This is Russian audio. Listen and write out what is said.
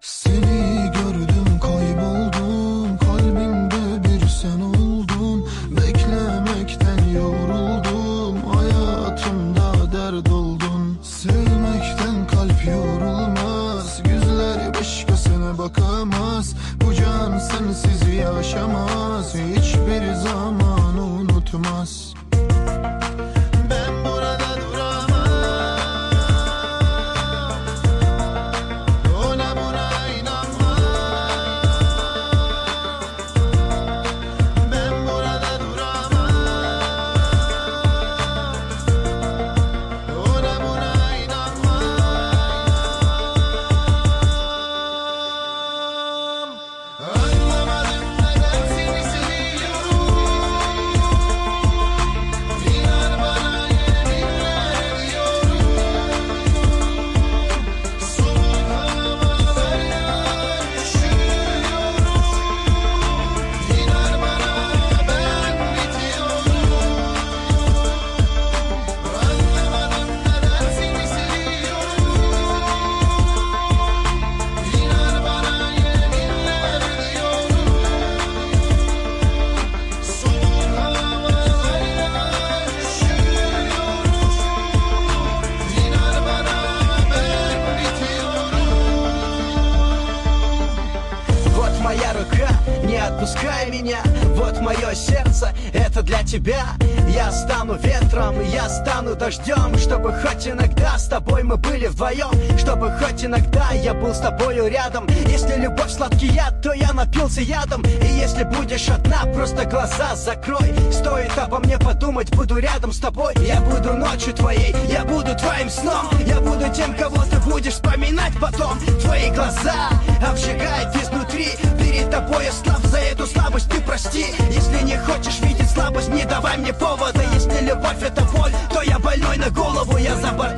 Seni gördüm kayboldum Kalbimde bir sen oldun. Beklemekten yoruldum Hayatımda dert oldun. Sevmekten kalp yorulmaz Yüzler başkasına bakamaz. Bu can sensiz yaşamaz Hiçbir zaman unutmaz меня. Вот мое сердце, это для тебя. Я стану ветром, я стану дождем. Чтобы хоть иногда с тобой мы были вдвоем. Чтобы хоть иногда я был с тобою рядом. Если любовь сладкий яд, то я напился ядом. И если будешь одна, просто глаза закрой. Стоит обо мне подумать, буду рядом с тобой. Я буду ночью твоей, я буду твоим сном. Я буду тем, кого ты будешь вспоминать потом. Твои глаза обжигают изнутри. Перед тобой я слаб, прости Если не хочешь видеть слабость, не давай мне повода. Если любовь это боль, то я больной на голову Я за бортом